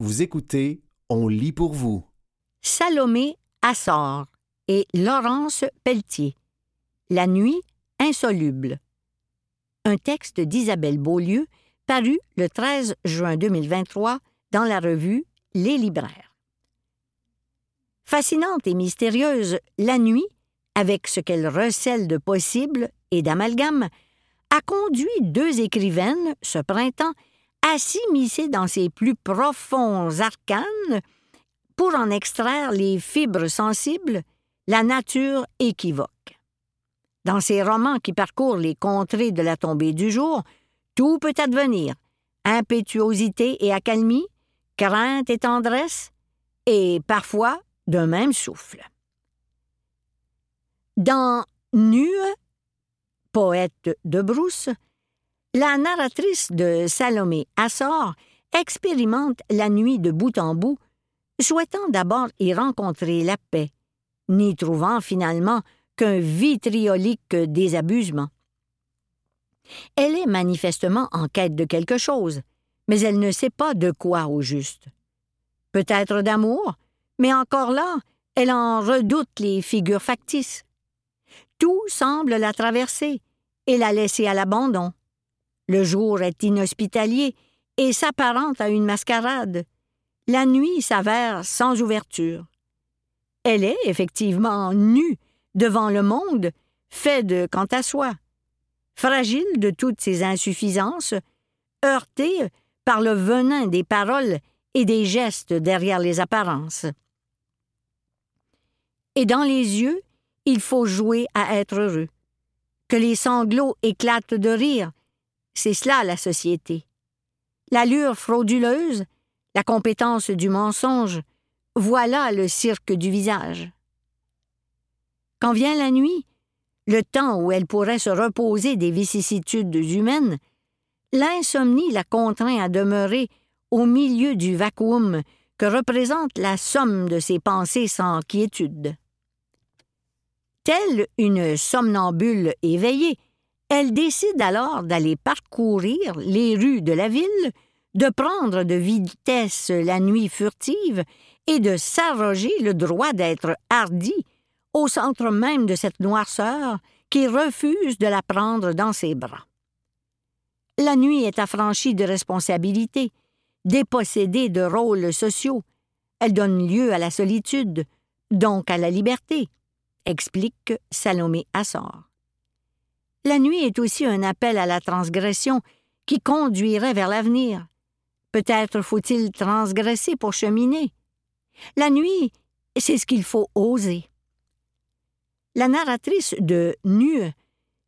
Vous écoutez On lit pour vous. Salomé Assor et Laurence Pelletier. La nuit insoluble. Un texte d'Isabelle Beaulieu paru le 13 juin 2023 dans la revue Les Libraires. Fascinante et mystérieuse, la nuit, avec ce qu'elle recèle de possible et d'amalgame, a conduit deux écrivaines, ce printemps, à dans ses plus profonds arcanes pour en extraire les fibres sensibles, la nature équivoque. Dans ces romans qui parcourent les contrées de la tombée du jour, tout peut advenir impétuosité et accalmie, crainte et tendresse, et parfois d'un même souffle. Dans Nu, poète de Brousse, la narratrice de Salomé Assor expérimente la nuit de bout en bout, souhaitant d'abord y rencontrer la paix, n'y trouvant finalement qu'un vitriolique désabusement. Elle est manifestement en quête de quelque chose, mais elle ne sait pas de quoi au juste. Peut-être d'amour, mais encore là, elle en redoute les figures factices. Tout semble la traverser et la laisser à l'abandon. Le jour est inhospitalier et s'apparente à une mascarade. La nuit s'avère sans ouverture. Elle est effectivement nue devant le monde, fait de quant à soi. Fragile de toutes ses insuffisances, heurtée par le venin des paroles et des gestes derrière les apparences. Et dans les yeux, il faut jouer à être heureux. Que les sanglots éclatent de rire, c'est cela la société. L'allure frauduleuse, la compétence du mensonge, voilà le cirque du visage. Quand vient la nuit, le temps où elle pourrait se reposer des vicissitudes humaines, l'insomnie la contraint à demeurer au milieu du vacuum que représente la somme de ses pensées sans quiétude. Telle une somnambule éveillée, elle décide alors d'aller parcourir les rues de la ville, de prendre de vitesse la nuit furtive et de s'arroger le droit d'être hardie au centre même de cette noirceur qui refuse de la prendre dans ses bras. La nuit est affranchie de responsabilités, dépossédée de rôles sociaux. Elle donne lieu à la solitude, donc à la liberté, explique Salomé Assor. La nuit est aussi un appel à la transgression qui conduirait vers l'avenir. Peut-être faut-il transgresser pour cheminer. La nuit, c'est ce qu'il faut oser. La narratrice de Nu,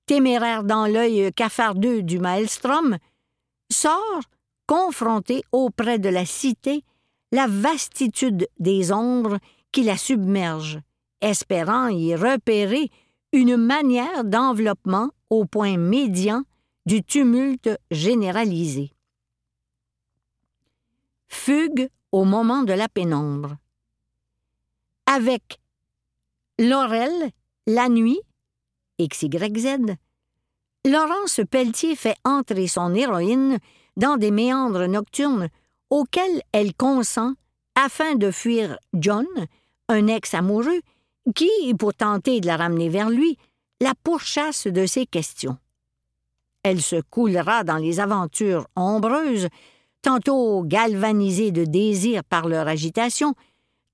téméraire dans l'œil cafardeux du maelstrom, sort, confrontée auprès de la cité, la vastitude des ombres qui la submergent, espérant y repérer une manière d'enveloppement au point médian du tumulte généralisé. Fugue au moment de la pénombre. Avec Laurel la nuit, XYZ, Laurence Pelletier fait entrer son héroïne dans des méandres nocturnes auxquels elle consent afin de fuir John, un ex-amoureux, qui, pour tenter de la ramener vers lui, la pourchasse de ses questions. Elle se coulera dans les aventures ombreuses, tantôt galvanisée de désir par leur agitation,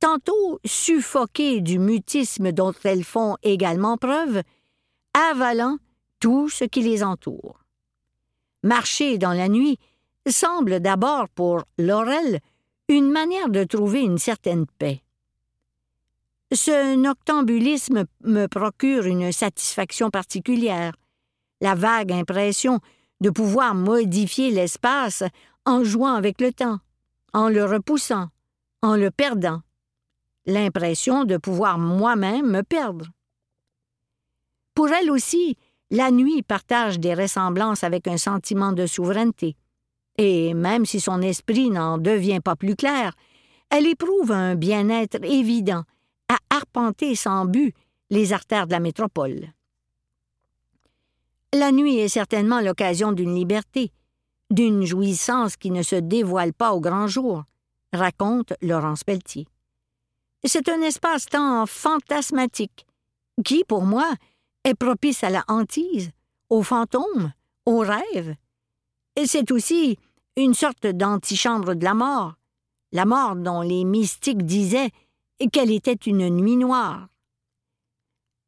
tantôt suffoquées du mutisme dont elles font également preuve, avalant tout ce qui les entoure. Marcher dans la nuit semble d'abord pour Laurel une manière de trouver une certaine paix. Ce noctambulisme me procure une satisfaction particulière, la vague impression de pouvoir modifier l'espace en jouant avec le temps, en le repoussant, en le perdant, l'impression de pouvoir moi-même me perdre. Pour elle aussi, la nuit partage des ressemblances avec un sentiment de souveraineté, et même si son esprit n'en devient pas plus clair, elle éprouve un bien-être évident à arpenter sans but les artères de la métropole. La nuit est certainement l'occasion d'une liberté, d'une jouissance qui ne se dévoile pas au grand jour, raconte Laurence Pelletier. C'est un espace-temps fantasmatique qui, pour moi, est propice à la hantise, aux fantômes, aux rêves. C'est aussi une sorte d'antichambre de la mort, la mort dont les mystiques disaient qu'elle était une nuit noire.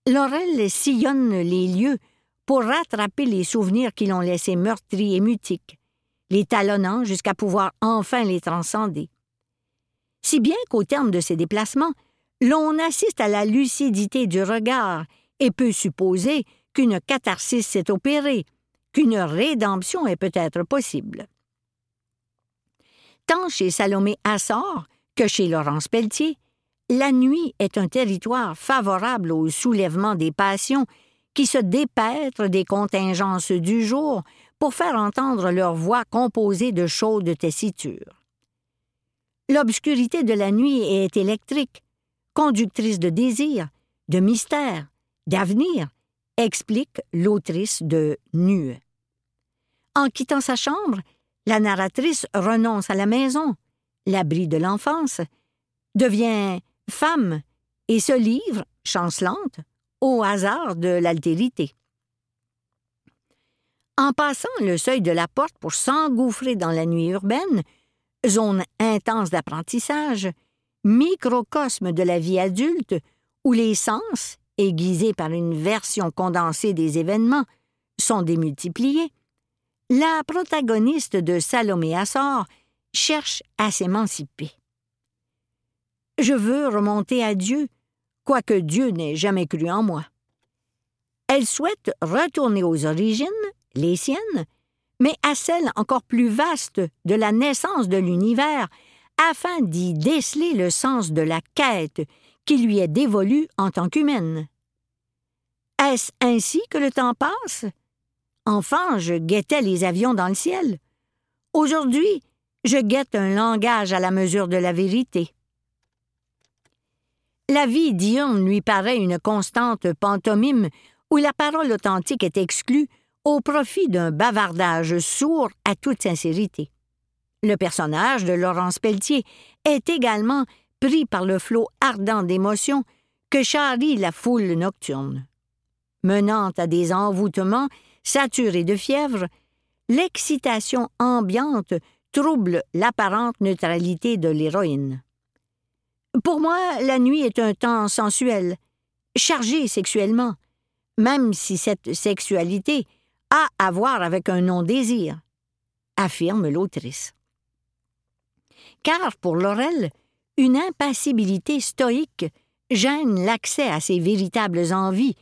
Laurel sillonne les lieux pour rattraper les souvenirs qui l'ont laissé meurtri et mutique, les talonnant jusqu'à pouvoir enfin les transcender. Si bien qu'au terme de ces déplacements, l'on assiste à la lucidité du regard et peut supposer qu'une catharsis s'est opérée, qu'une rédemption est peut-être possible. Tant chez Salomé Assor que chez Laurence Pelletier, la nuit est un territoire favorable au soulèvement des passions qui se dépêtrent des contingences du jour pour faire entendre leur voix composée de chaudes tessitures. L'obscurité de la nuit est électrique, conductrice de désir, de mystère, d'avenir, explique l'autrice de Nu. En quittant sa chambre, la narratrice renonce à la maison, l'abri de l'enfance, devient femme et se livre, chancelante, au hasard de l'altérité. En passant le seuil de la porte pour s'engouffrer dans la nuit urbaine, zone intense d'apprentissage, microcosme de la vie adulte, où les sens, aiguisés par une version condensée des événements, sont démultipliés, la protagoniste de Salomé Assor cherche à s'émanciper. Je veux remonter à Dieu, quoique Dieu n'ait jamais cru en moi. Elle souhaite retourner aux origines, les siennes, mais à celles encore plus vastes de la naissance de l'univers, afin d'y déceler le sens de la quête qui lui est dévolue en tant qu'humaine. Est-ce ainsi que le temps passe? Enfant, je guettais les avions dans le ciel. Aujourd'hui, je guette un langage à la mesure de la vérité. La vie diurne lui paraît une constante pantomime où la parole authentique est exclue au profit d'un bavardage sourd à toute sincérité. Le personnage de Laurence Pelletier est également pris par le flot ardent d'émotions que charrie la foule nocturne. Menant à des envoûtements saturés de fièvre, l'excitation ambiante trouble l'apparente neutralité de l'héroïne. Pour moi, la nuit est un temps sensuel, chargé sexuellement, même si cette sexualité a à voir avec un non-désir, affirme l'autrice car pour Laurel, une impassibilité stoïque gêne l'accès à ses véritables envies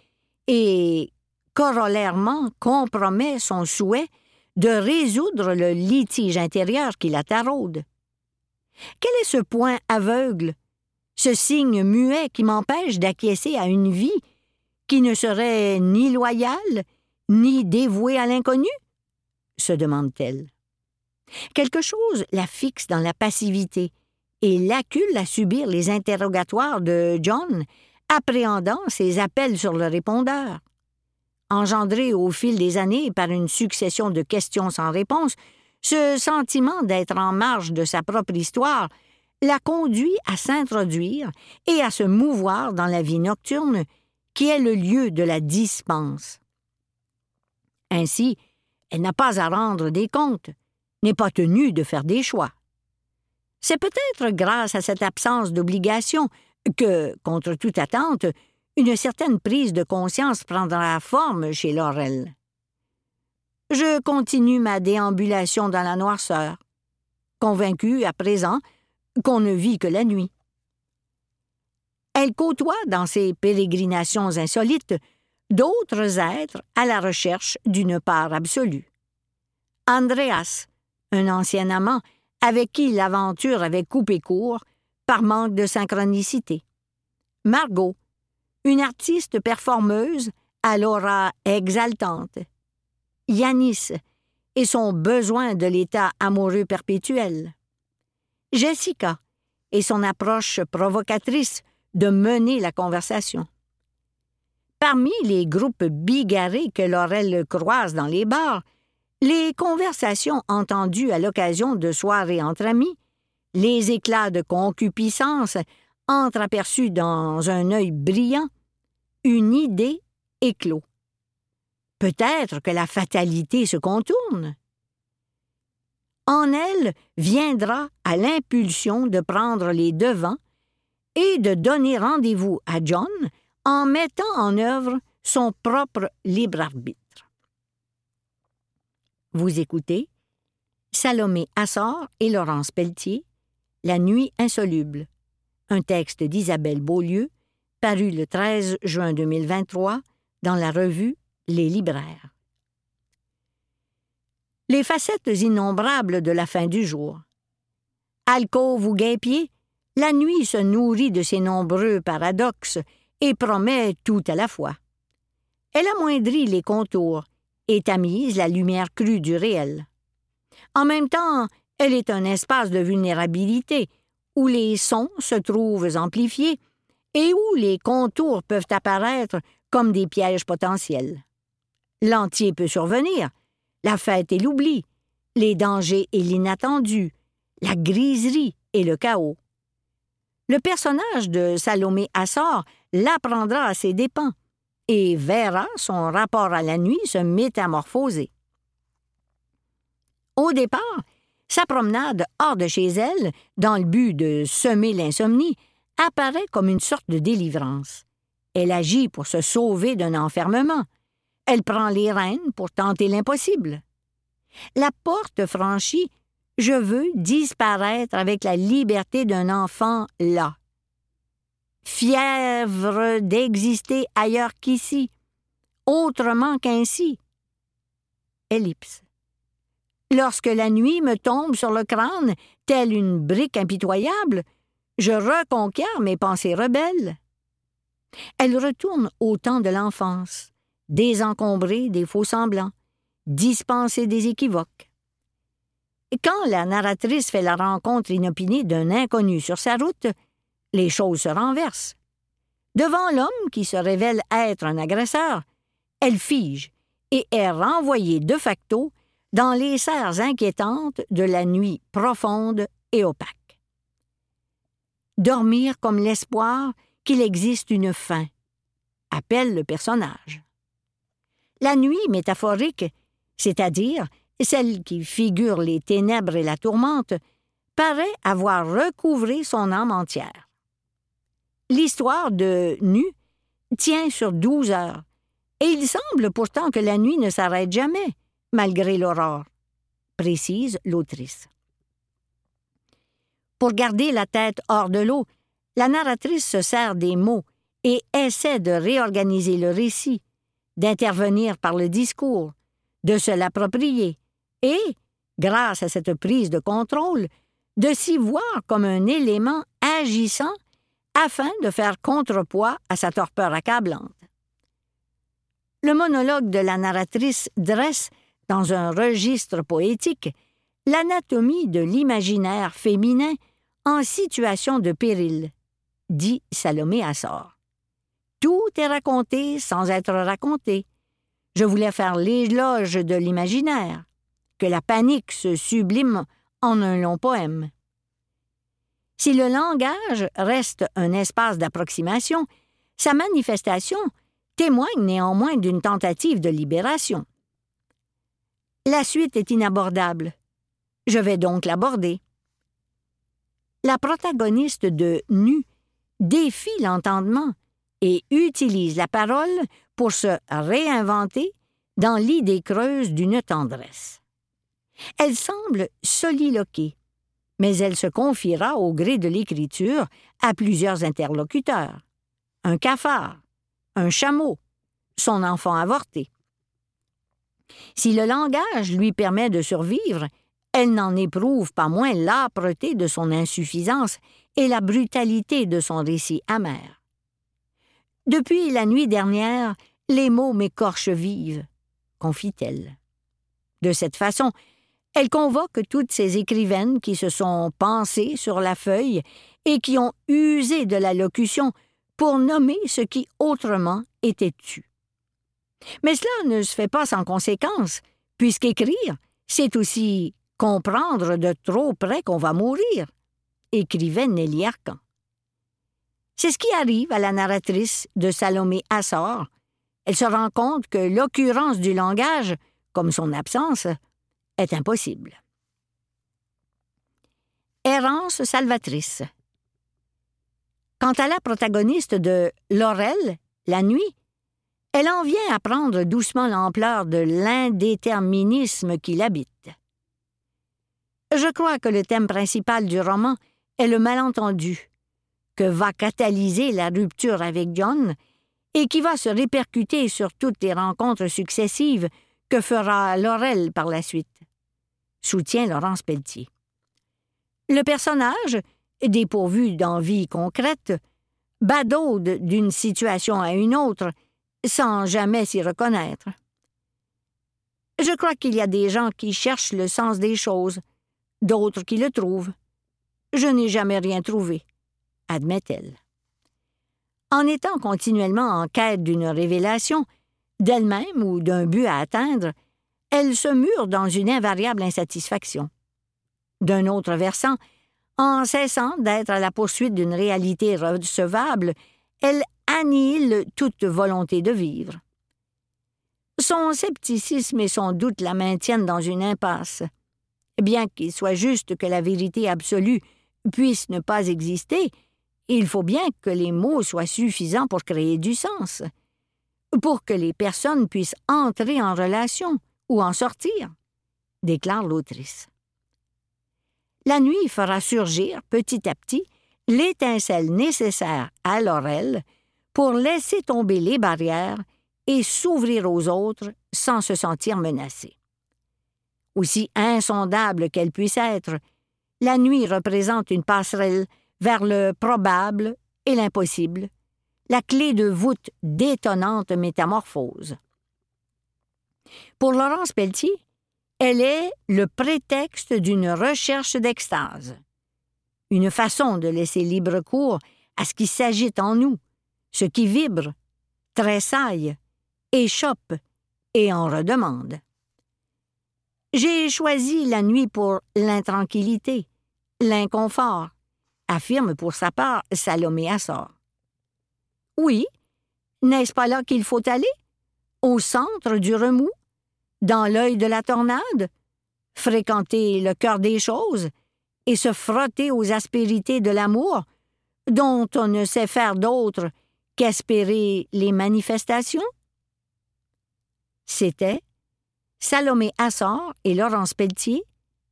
et, corollairement, compromet son souhait de résoudre le litige intérieur qui la taraude. Quel est ce point aveugle, ce signe muet qui m'empêche d'acquiescer à une vie qui ne serait ni loyale, ni dévouée à l'inconnu? se demande-t-elle. Quelque chose la fixe dans la passivité et l'accule à subir les interrogatoires de John, appréhendant ses appels sur le répondeur. Engendré au fil des années par une succession de questions sans réponse, ce sentiment d'être en marge de sa propre histoire la conduit à s'introduire et à se mouvoir dans la vie nocturne, qui est le lieu de la dispense. Ainsi, elle n'a pas à rendre des comptes, n'est pas tenu de faire des choix. C'est peut-être grâce à cette absence d'obligation que, contre toute attente, une certaine prise de conscience prendra forme chez Laurel. Je continue ma déambulation dans la noirceur, convaincu à présent qu'on ne vit que la nuit. Elle côtoie dans ses pérégrinations insolites d'autres êtres à la recherche d'une part absolue. Andreas, un ancien amant avec qui l'aventure avait coupé court par manque de synchronicité. Margot, une artiste performeuse à l'aura exaltante. Yanis et son besoin de l'état amoureux perpétuel. Jessica et son approche provocatrice de mener la conversation. Parmi les groupes bigarrés que Laurel croise dans les bars, les conversations entendues à l'occasion de soirées entre amis, les éclats de concupiscence entreaperçus dans un œil brillant, une idée éclot. Peut-être que la fatalité se contourne. En elle viendra à l'impulsion de prendre les devants et de donner rendez-vous à John en mettant en œuvre son propre libre arbitre. Vous écoutez Salomé Assor et Laurence Pelletier, La nuit insoluble, un texte d'Isabelle Beaulieu, paru le 13 juin 2023 dans la revue Les Libraires. Les facettes innombrables de la fin du jour. Alcôve ou guépier, la nuit se nourrit de ces nombreux paradoxes et promet tout à la fois. Elle amoindrit les contours et tamise la lumière crue du réel. En même temps, elle est un espace de vulnérabilité où les sons se trouvent amplifiés et où les contours peuvent apparaître comme des pièges potentiels. L'entier peut survenir, la fête et l'oubli, les dangers et l'inattendu, la griserie et le chaos. Le personnage de Salomé Assor l'apprendra à ses dépens et verra son rapport à la nuit se métamorphoser. Au départ, sa promenade hors de chez elle, dans le but de semer l'insomnie, apparaît comme une sorte de délivrance. Elle agit pour se sauver d'un enfermement. Elle prend les rênes pour tenter l'impossible. La porte franchie, je veux disparaître avec la liberté d'un enfant là. Fièvre d'exister ailleurs qu'ici, autrement qu'ainsi. Ellipse. Lorsque la nuit me tombe sur le crâne, telle une brique impitoyable, je reconquiers mes pensées rebelles. Elle retourne au temps de l'enfance, désencombrer des faux semblants, dispenser des équivoques. Quand la narratrice fait la rencontre inopinée d'un inconnu sur sa route, les choses se renversent. Devant l'homme qui se révèle être un agresseur, elle fige et est renvoyée de facto dans les serres inquiétantes de la nuit profonde et opaque. Dormir comme l'espoir qu'il existe une fin, appelle le personnage. La nuit métaphorique, c'est-à-dire celle qui figure les ténèbres et la tourmente, paraît avoir recouvré son âme entière. L'histoire de Nu tient sur douze heures, et il semble pourtant que la nuit ne s'arrête jamais, malgré l'aurore, précise l'autrice. Pour garder la tête hors de l'eau, la narratrice se sert des mots et essaie de réorganiser le récit, d'intervenir par le discours, de se l'approprier et, grâce à cette prise de contrôle, de s'y voir comme un élément agissant afin de faire contrepoids à sa torpeur accablante. Le monologue de la narratrice dresse dans un registre poétique, l'anatomie de l'imaginaire féminin en situation de péril, dit Salomé Assor. Tout est raconté sans être raconté. Je voulais faire l'éloge de l'imaginaire, que la panique se sublime en un long poème. Si le langage reste un espace d'approximation, sa manifestation témoigne néanmoins d'une tentative de libération. La suite est inabordable. Je vais donc l'aborder. La protagoniste de Nu défie l'entendement et utilise la parole pour se réinventer dans l'idée creuse d'une tendresse. Elle semble soliloquer, mais elle se confiera au gré de l'écriture à plusieurs interlocuteurs. Un cafard, un chameau, son enfant avorté. Si le langage lui permet de survivre, elle n'en éprouve pas moins l'âpreté de son insuffisance et la brutalité de son récit amer. Depuis la nuit dernière, les mots m'écorchent vive, confie-t-elle. De cette façon, elle convoque toutes ces écrivaines qui se sont pensées sur la feuille et qui ont usé de la locution pour nommer ce qui autrement était tu. Mais cela ne se fait pas sans conséquence, puisqu'écrire, c'est aussi comprendre de trop près qu'on va mourir, écrivait Nelly. C'est ce qui arrive à la narratrice de Salomé Assor. Elle se rend compte que l'occurrence du langage, comme son absence, est impossible. Errance salvatrice. Quant à la protagoniste de Laurel, La nuit, elle en vient à prendre doucement l'ampleur de l'indéterminisme qui l'habite. Je crois que le thème principal du roman est le malentendu, que va catalyser la rupture avec John et qui va se répercuter sur toutes les rencontres successives que fera Laurel par la suite. Soutient Laurence Pelletier. Le personnage, dépourvu d'envie concrète, badaude d'une situation à une autre sans jamais s'y reconnaître. Je crois qu'il y a des gens qui cherchent le sens des choses, d'autres qui le trouvent. Je n'ai jamais rien trouvé, admet-elle. En étant continuellement en quête d'une révélation, d'elle-même ou d'un but à atteindre, elle se mure dans une invariable insatisfaction. D'un autre versant, en cessant d'être à la poursuite d'une réalité recevable, elle annihile toute volonté de vivre. Son scepticisme et son doute la maintiennent dans une impasse. Bien qu'il soit juste que la vérité absolue puisse ne pas exister, il faut bien que les mots soient suffisants pour créer du sens, pour que les personnes puissent entrer en relation ou en sortir, déclare l'autrice. La nuit fera surgir petit à petit l'étincelle nécessaire à Laurel pour laisser tomber les barrières et s'ouvrir aux autres sans se sentir menacée. Aussi insondable qu'elle puisse être, la nuit représente une passerelle vers le probable et l'impossible, la clé de voûte d'étonnantes métamorphoses. Pour Laurence Pelletier, elle est le prétexte d'une recherche d'extase, une façon de laisser libre cours à ce qui s'agite en nous, ce qui vibre, tressaille, échoppe et en redemande. J'ai choisi la nuit pour l'intranquillité, l'inconfort, affirme pour sa part Salomé Assor. Oui, n'est-ce pas là qu'il faut aller? Au centre du remous? Dans l'œil de la tornade? Fréquenter le cœur des choses? Et se frotter aux aspérités de l'amour, dont on ne sait faire d'autre qu'espérer les manifestations? C'était Salomé Assor et Laurence Pelletier,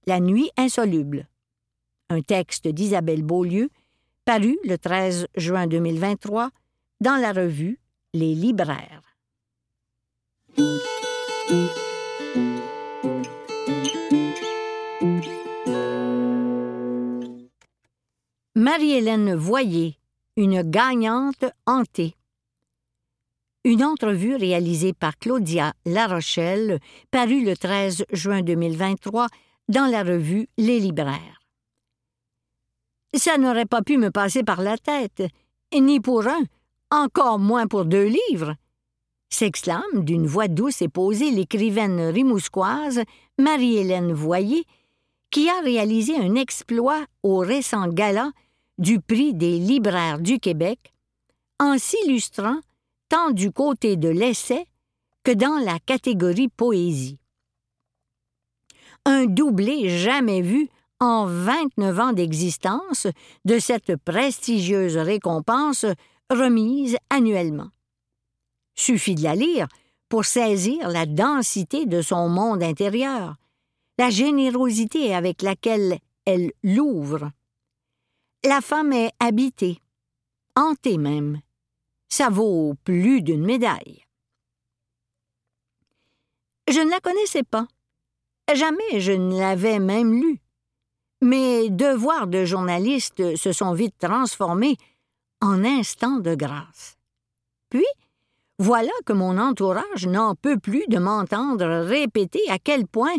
La nuit insoluble un texte d'Isabelle Beaulieu, paru le 13 juin 2023 dans la revue Les Libraires. Marie-Hélène Voyer, une gagnante hantée. Une entrevue réalisée par Claudia Larochelle, parue le 13 juin 2023 dans la revue Les Libraires. Ça n'aurait pas pu me passer par la tête, ni pour un, encore moins pour deux livres, s'exclame d'une voix douce et posée l'écrivaine rimousquoise Marie-Hélène Voyer, qui a réalisé un exploit au récent gala du prix des libraires du Québec, en s'illustrant tant du côté de l'essai que dans la catégorie poésie. Un doublé jamais vu en 29 ans d'existence de cette prestigieuse récompense remise annuellement. Suffit de la lire pour saisir la densité de son monde intérieur, la générosité avec laquelle elle l'ouvre. La femme est habitée, hantée même. Ça vaut plus d'une médaille. Je ne la connaissais pas. Jamais je ne l'avais même lue. Mes devoirs de journaliste se sont vite transformés en instants de grâce. Puis, voilà que mon entourage n'en peut plus de m'entendre répéter à quel point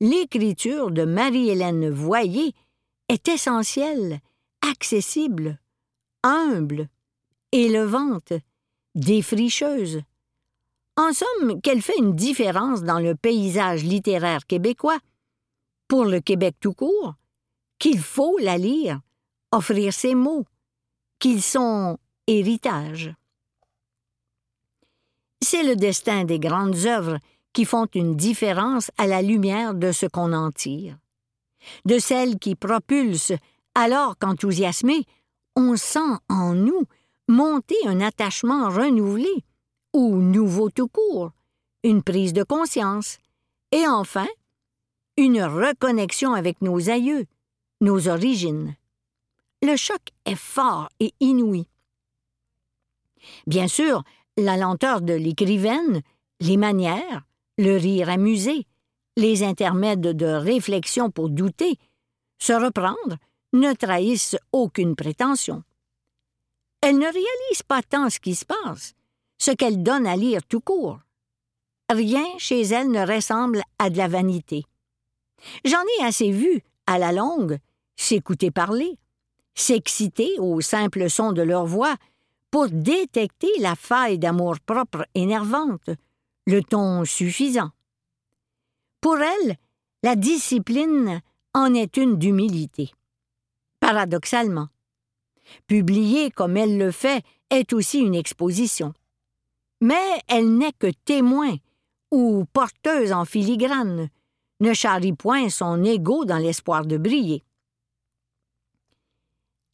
l'écriture de Marie-Hélène Voyer est essentielle, accessible, humble, élevante, défricheuse. En somme, qu'elle fait une différence dans le paysage littéraire québécois, pour le Québec tout court, qu'il faut la lire, offrir ces mots, qu'ils sont héritage. C'est le destin des grandes œuvres qui font une différence à la lumière de ce qu'on en tire, de celles qui propulsent alors qu'enthousiasmés, on sent en nous monter un attachement renouvelé, ou nouveau tout court, une prise de conscience, et enfin, une reconnexion avec nos aïeux, nos origines. Le choc est fort et inouï. Bien sûr, la lenteur de l'écrivaine, les manières, le rire amusé, les intermèdes de réflexion pour douter, se reprendre, ne trahissent aucune prétention. Elle ne réalise pas tant ce qui se passe, ce qu'elle donne à lire tout court. Rien chez elle ne ressemble à de la vanité. J'en ai assez vu, à la longue, s'écouter parler, s'exciter au simple son de leur voix pour détecter la faille d'amour-propre énervante, le ton suffisant. Pour elle, la discipline en est une d'humilité. Paradoxalement, publier comme elle le fait est aussi une exposition. Mais elle n'est que témoin ou porteuse en filigrane, ne charrie point son ego dans l'espoir de briller.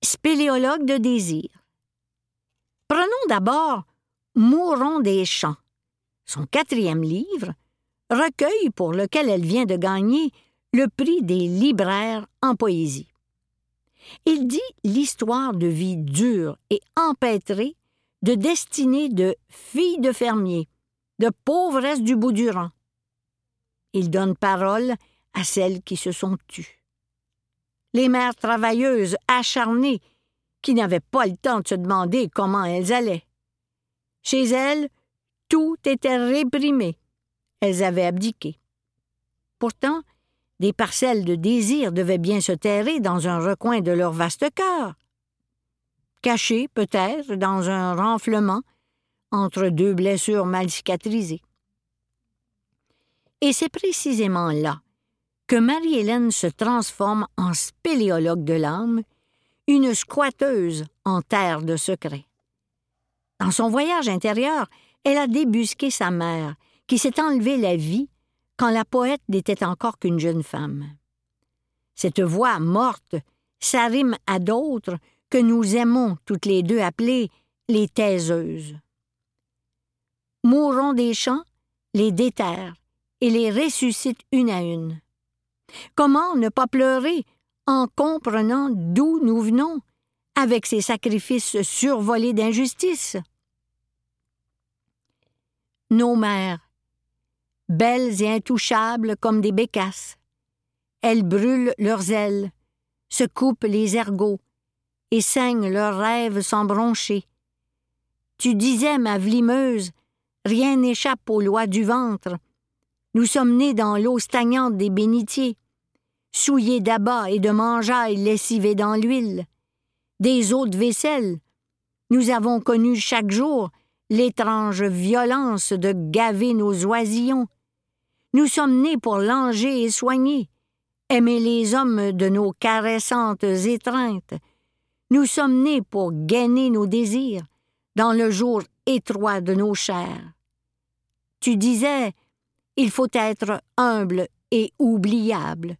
Spéléologue de désir. Prenons d'abord Mourons des champs, son quatrième livre, recueil pour lequel elle vient de gagner le prix des libraires en poésie. Il dit l'histoire de vie dure et empêtrée de destinée de filles de fermiers, de pauvresse du bout du rang. Il donne parole à celles qui se sont tues. Les mères travailleuses acharnées qui n'avaient pas le temps de se demander comment elles allaient. Chez elles, tout était réprimé. Elles avaient abdiqué. Pourtant, des parcelles de désir devaient bien se terrer dans un recoin de leur vaste cœur. Cachées, peut-être, dans un renflement, entre deux blessures mal cicatrisées. Et c'est précisément là que Marie-Hélène se transforme en spéléologue de l'âme, une squatteuse en terre de secrets. Dans son voyage intérieur, elle a débusqué sa mère, qui s'est enlevée la vie quand la poète n'était encore qu'une jeune femme. Cette voix morte s'arrime à d'autres que nous aimons toutes les deux appeler les taiseuses. Mourons des champs, les déterre et les ressuscite une à une. Comment ne pas pleurer en comprenant d'où nous venons avec ces sacrifices survolés d'injustice? Nos mères, belles et intouchables comme des bécasses. Elles brûlent leurs ailes, se coupent les ergots et saignent leurs rêves sans broncher. Tu disais, ma vlimeuse, rien n'échappe aux lois du ventre. Nous sommes nés dans l'eau stagnante des bénitiers, souillés d'abat et de mangeailles lessivés dans l'huile, des eaux de vaisselle. Nous avons connu chaque jour l'étrange violence de gaver nos oisillons, nous sommes nés pour langer et soigner, aimer les hommes de nos caressantes étreintes. Nous sommes nés pour gainer nos désirs dans le jour étroit de nos chairs. Tu disais, il faut être humble et oubliable,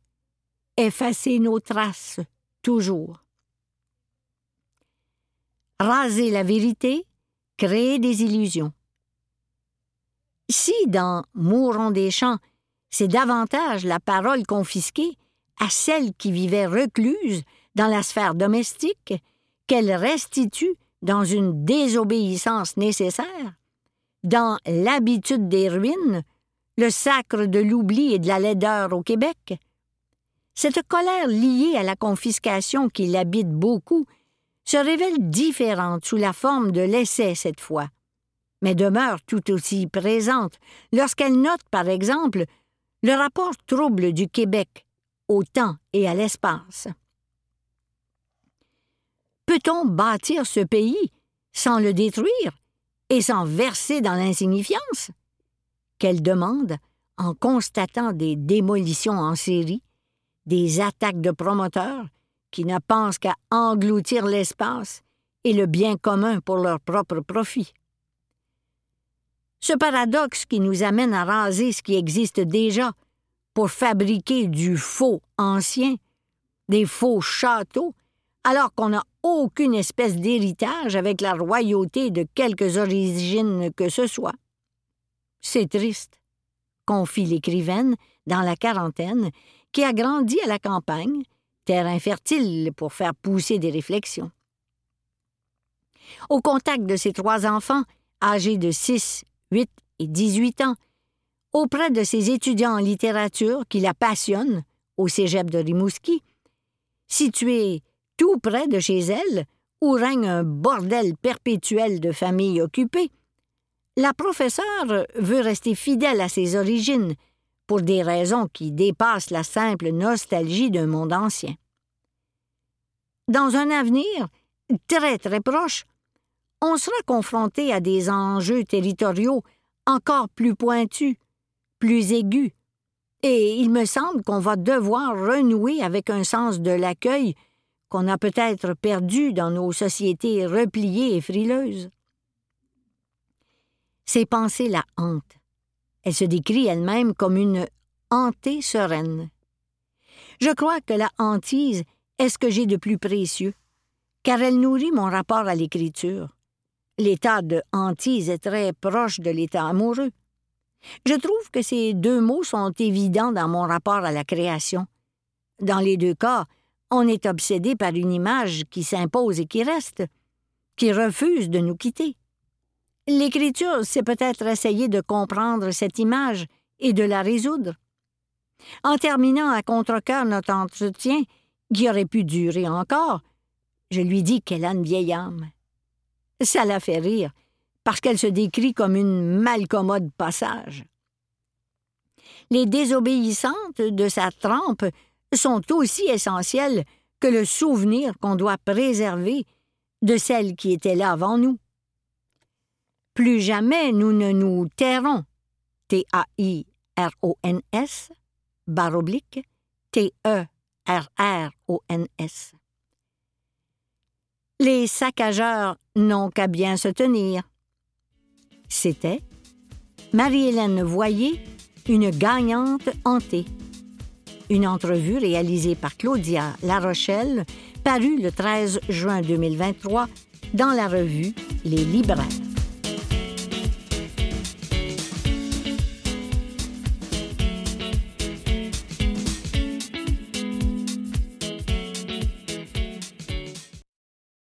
effacer nos traces toujours. Raser la vérité, créer des illusions. Si dans Mourons des champs, c'est davantage la parole confisquée à celle qui vivait recluse dans la sphère domestique qu'elle restitue dans une désobéissance nécessaire, dans l'habitude des ruines, le sacre de l'oubli et de la laideur au Québec. Cette colère liée à la confiscation qui l'habite beaucoup se révèle différente sous la forme de l'essai cette fois mais demeure tout aussi présente lorsqu'elle note, par exemple, le rapport trouble du Québec au temps et à l'espace. Peut-on bâtir ce pays sans le détruire et sans verser dans l'insignifiance? Qu'elle demande en constatant des démolitions en série, des attaques de promoteurs qui ne pensent qu'à engloutir l'espace et le bien commun pour leur propre profit. Ce paradoxe qui nous amène à raser ce qui existe déjà pour fabriquer du faux ancien, des faux châteaux, alors qu'on n'a aucune espèce d'héritage avec la royauté de quelques origines que ce soit. C'est triste, confie l'écrivaine dans la quarantaine, qui a grandi à la campagne, terrain fertile pour faire pousser des réflexions. Au contact de ses trois enfants, âgés de 6, 8 et 18 ans, auprès de ses étudiants en littérature qui la passionnent au cégep de Rimouski, situé tout près de chez elle, où règne un bordel perpétuel de familles occupées, la professeure veut rester fidèle à ses origines, pour des raisons qui dépassent la simple nostalgie d'un monde ancien. Dans un avenir très très proche, on sera confronté à des enjeux territoriaux encore plus pointus, plus aigus, et il me semble qu'on va devoir renouer avec un sens de l'accueil qu'on a peut-être perdu dans nos sociétés repliées et frileuses. Ces pensées la hantent. Elle se décrit elle-même comme une hantée sereine. Je crois que la hantise est ce que j'ai de plus précieux, car elle nourrit mon rapport à l'écriture. L'état de hantise est très proche de l'état amoureux. Je trouve que ces deux mots sont évidents dans mon rapport à la création. Dans les deux cas, on est obsédé par une image qui s'impose et qui reste, qui refuse de nous quitter. L'écriture, c'est peut-être essayer de comprendre cette image et de la résoudre. En terminant à contre-cœur notre entretien, qui aurait pu durer encore, je lui dis qu'elle a une vieille âme. Ça la fait rire, parce qu'elle se décrit comme une malcommode passage. Les désobéissantes de sa trempe sont aussi essentielles que le souvenir qu'on doit préserver de celles qui étaient là avant nous. Plus jamais nous ne nous tairons. T-A-I-R-O-N-S, barre oblique, T-E-R-R-O-N-S. Les saccageurs n'ont qu'à bien se tenir. C'était Marie-Hélène Voyer, une gagnante hantée. Une entrevue réalisée par Claudia Larochelle, parue le 13 juin 2023 dans la revue Les Libraires.